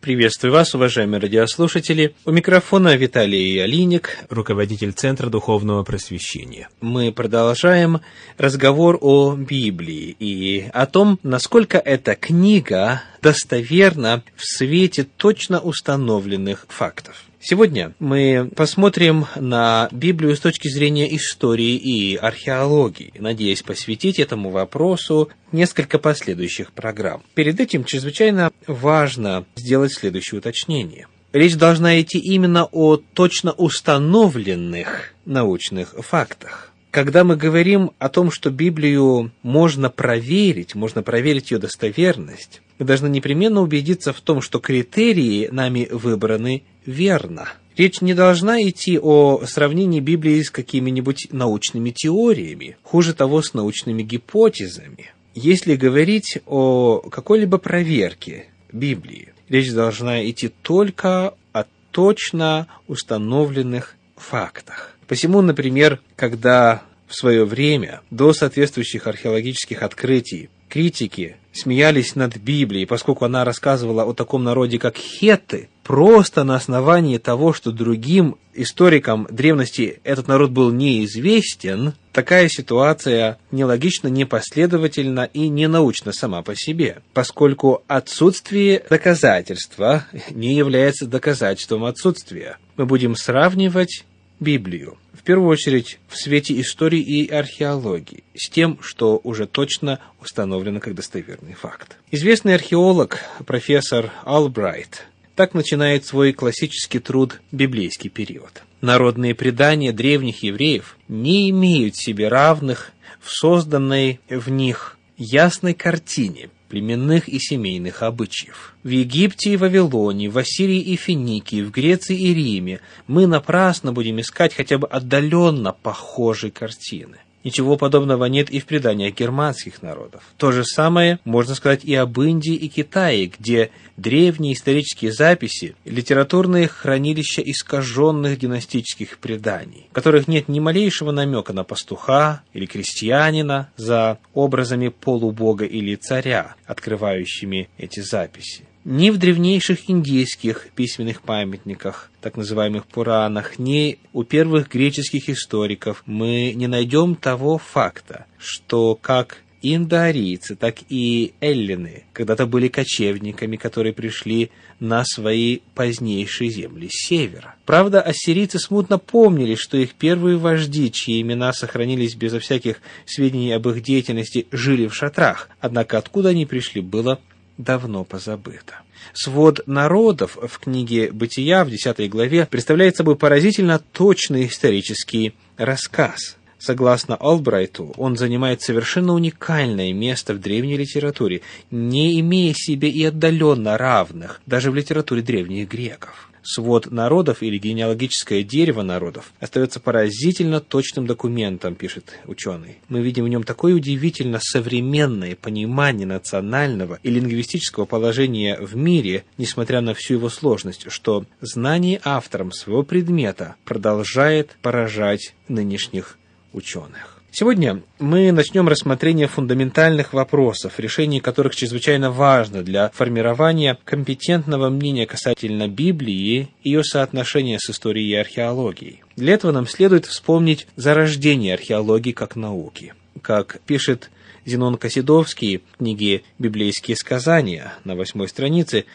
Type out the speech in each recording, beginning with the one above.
Приветствую вас, уважаемые радиослушатели. У микрофона Виталий Алиник, руководитель Центра Духовного Просвещения. Мы продолжаем разговор о Библии и о том, насколько эта книга достоверна в свете точно установленных фактов. Сегодня мы посмотрим на Библию с точки зрения истории и археологии, надеясь посвятить этому вопросу несколько последующих программ. Перед этим чрезвычайно важно сделать следующее уточнение. Речь должна идти именно о точно установленных научных фактах. Когда мы говорим о том, что Библию можно проверить, можно проверить ее достоверность, мы должны непременно убедиться в том, что критерии нами выбраны верно. Речь не должна идти о сравнении Библии с какими-нибудь научными теориями, хуже того, с научными гипотезами. Если говорить о какой-либо проверке Библии, речь должна идти только о точно установленных фактах. Посему, например, когда в свое время, до соответствующих археологических открытий, критики смеялись над Библией, поскольку она рассказывала о таком народе, как хетты, просто на основании того, что другим историкам древности этот народ был неизвестен, такая ситуация нелогична, непоследовательна и ненаучна сама по себе, поскольку отсутствие доказательства не является доказательством отсутствия. Мы будем сравнивать Библию, в первую очередь в свете истории и археологии, с тем, что уже точно установлено как достоверный факт. Известный археолог профессор Албрайт так начинает свой классический труд «Библейский период». Народные предания древних евреев не имеют себе равных в созданной в них ясной картине племенных и семейных обычаев. В Египте и Вавилоне, в Ассирии и Финикии, в Греции и Риме мы напрасно будем искать хотя бы отдаленно похожей картины. Ничего подобного нет и в преданиях германских народов. То же самое можно сказать и об Индии и Китае, где древние исторические записи – литературные хранилища искаженных династических преданий, в которых нет ни малейшего намека на пастуха или крестьянина за образами полубога или царя, открывающими эти записи. Ни в древнейших индийских письменных памятниках, так называемых Пуранах, ни у первых греческих историков мы не найдем того факта, что как индоарийцы, так и эллины когда-то были кочевниками, которые пришли на свои позднейшие земли с севера. Правда, ассирийцы смутно помнили, что их первые вожди, чьи имена сохранились безо всяких сведений об их деятельности, жили в шатрах, однако откуда они пришли, было давно позабыто. Свод народов в книге «Бытия» в 10 главе представляет собой поразительно точный исторический рассказ. Согласно Албрайту, он занимает совершенно уникальное место в древней литературе, не имея себе и отдаленно равных, даже в литературе древних греков свод народов или генеалогическое дерево народов остается поразительно точным документом, пишет ученый. Мы видим в нем такое удивительно современное понимание национального и лингвистического положения в мире, несмотря на всю его сложность, что знание автором своего предмета продолжает поражать нынешних ученых. Сегодня мы начнем рассмотрение фундаментальных вопросов, решение которых чрезвычайно важно для формирования компетентного мнения касательно Библии и ее соотношения с историей и археологией. Для этого нам следует вспомнить зарождение археологии как науки. Как пишет Зенон Косидовский в книге «Библейские сказания» на восьмой странице,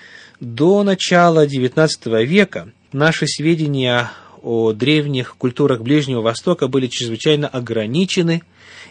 до начала XIX века наши сведения о древних культурах Ближнего Востока были чрезвычайно ограничены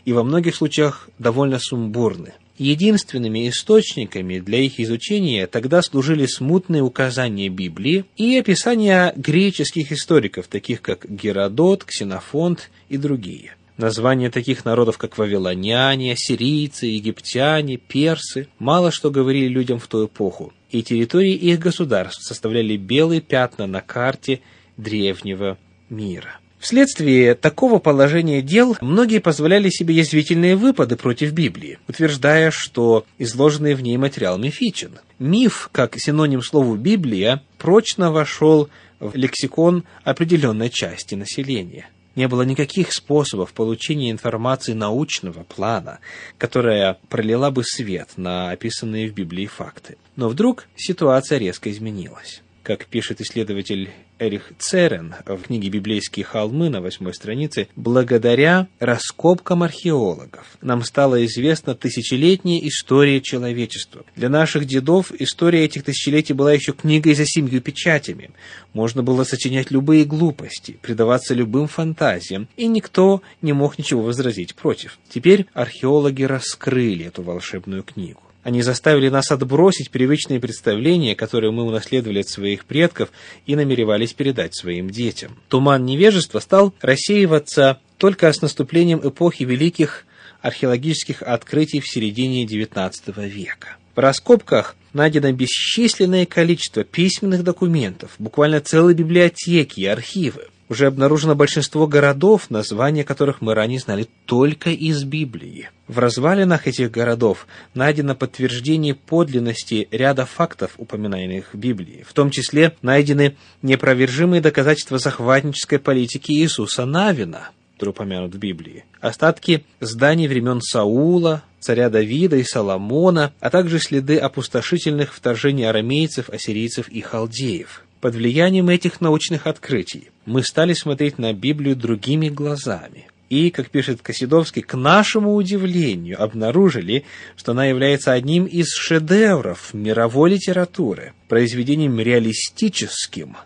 и во многих случаях довольно сумбурны. Единственными источниками для их изучения тогда служили смутные указания Библии и описания греческих историков, таких как Геродот, Ксенофонт и другие. Названия таких народов, как вавилоняне, ассирийцы, египтяне, персы, мало что говорили людям в ту эпоху, и территории их государств составляли белые пятна на карте древнего мира. Вследствие такого положения дел многие позволяли себе язвительные выпады против Библии, утверждая, что изложенный в ней материал мифичен. Миф, как синоним слову «Библия», прочно вошел в лексикон определенной части населения. не было никаких способов получения информации научного плана, которая пролила бы свет на описанные в Библии факты. Но вдруг ситуация резко изменилась. Как пишет исследователь Эрих Церен в книге «Библейские холмы» на восьмой странице, благодаря раскопкам археологов нам стала известна тысячелетняя история человечества. Для наших дедов история этих тысячелетий была еще книгой за семью печатями. Можно было сочинять любые глупости, предаваться любым фантазиям, и никто не мог ничего возразить против. Теперь археологи раскрыли эту волшебную книгу. Они заставили нас отбросить привычные представления, которые мы унаследовали от своих предков и намеревались передать своим детям. Туман невежества стал рассеиваться только с наступлением эпохи великих археологических открытий в середине XIX века. В раскопках найдено бесчисленное количество письменных документов, буквально целые библиотеки и архивы уже обнаружено большинство городов, названия которых мы ранее знали только из Библии. В развалинах этих городов найдено подтверждение подлинности ряда фактов, упоминаемых в Библии. В том числе найдены непровержимые доказательства захватнической политики Иисуса Навина, который упомянут в Библии. Остатки зданий времен Саула, царя Давида и Соломона, а также следы опустошительных вторжений арамейцев, ассирийцев и халдеев. Под влиянием этих научных открытий мы стали смотреть на Библию другими глазами. И, как пишет Косидовский, к нашему удивлению обнаружили, что она является одним из шедевров мировой литературы, произведением реалистическим,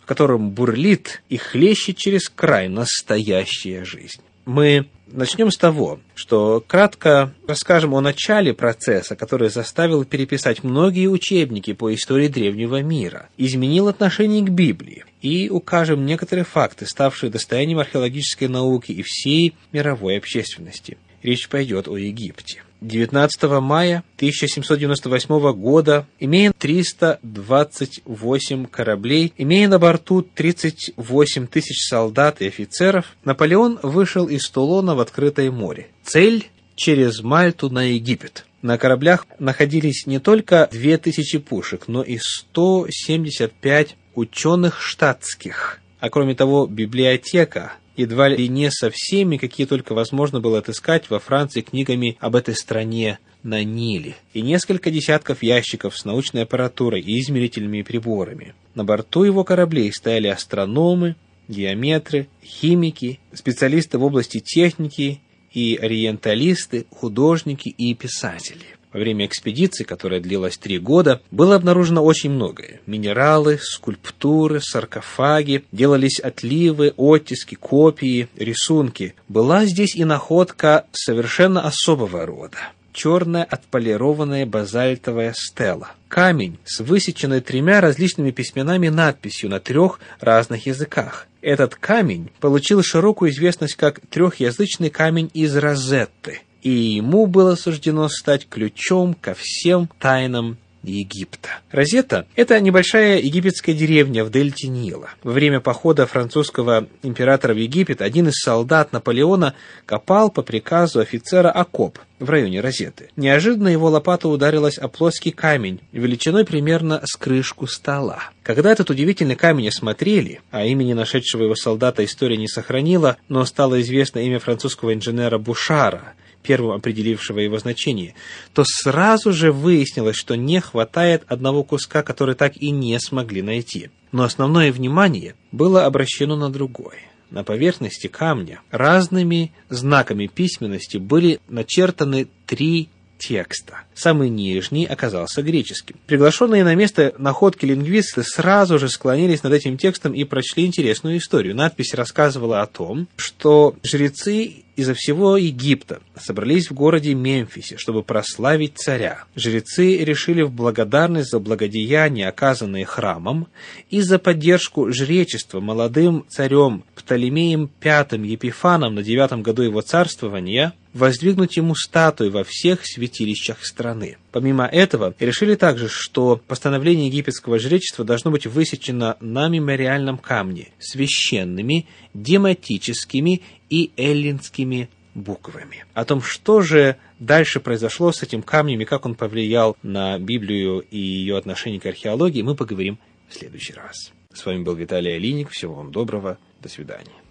в котором бурлит и хлещет через край настоящая жизнь. Мы Начнем с того, что кратко расскажем о начале процесса, который заставил переписать многие учебники по истории древнего мира, изменил отношение к Библии и укажем некоторые факты, ставшие достоянием археологической науки и всей мировой общественности. Речь пойдет о Египте. 19 мая 1798 года, имея 328 кораблей, имея на борту 38 тысяч солдат и офицеров, Наполеон вышел из Тулона в открытое море. Цель – через Мальту на Египет. На кораблях находились не только 2000 пушек, но и 175 ученых штатских. А кроме того, библиотека – едва ли не со всеми, какие только возможно было отыскать во Франции книгами об этой стране на Ниле, и несколько десятков ящиков с научной аппаратурой и измерительными приборами. На борту его кораблей стояли астрономы, геометры, химики, специалисты в области техники и ориенталисты, художники и писатели. Во время экспедиции, которая длилась три года, было обнаружено очень многое. Минералы, скульптуры, саркофаги, делались отливы, оттиски, копии, рисунки. Была здесь и находка совершенно особого рода черная отполированная базальтовая стела. Камень с высеченной тремя различными письменами надписью на трех разных языках. Этот камень получил широкую известность как трехязычный камень из Розетты и ему было суждено стать ключом ко всем тайнам Египта. Розета – это небольшая египетская деревня в дельте Нила. Во время похода французского императора в Египет один из солдат Наполеона копал по приказу офицера окоп в районе Розеты. Неожиданно его лопата ударилась о плоский камень, величиной примерно с крышку стола. Когда этот удивительный камень осмотрели, а имени нашедшего его солдата история не сохранила, но стало известно имя французского инженера Бушара – первым определившего его значение, то сразу же выяснилось, что не хватает одного куска, который так и не смогли найти. Но основное внимание было обращено на другое. На поверхности камня разными знаками письменности были начертаны три текста. Самый нижний оказался греческим. Приглашенные на место находки лингвисты сразу же склонились над этим текстом и прочли интересную историю. Надпись рассказывала о том, что жрецы изо всего Египта собрались в городе Мемфисе, чтобы прославить царя. Жрецы решили в благодарность за благодеяния, оказанные храмом, и за поддержку жречества молодым царем Птолемеем V Епифаном на девятом году его царствования воздвигнуть ему статуи во всех святилищах страны. Помимо этого, решили также, что постановление египетского жречества должно быть высечено на мемориальном камне священными, дематическими и эллинскими буквами. О том, что же дальше произошло с этим камнем и как он повлиял на Библию и ее отношение к археологии, мы поговорим в следующий раз. С вами был Виталий Алиник. Всего вам доброго. До свидания.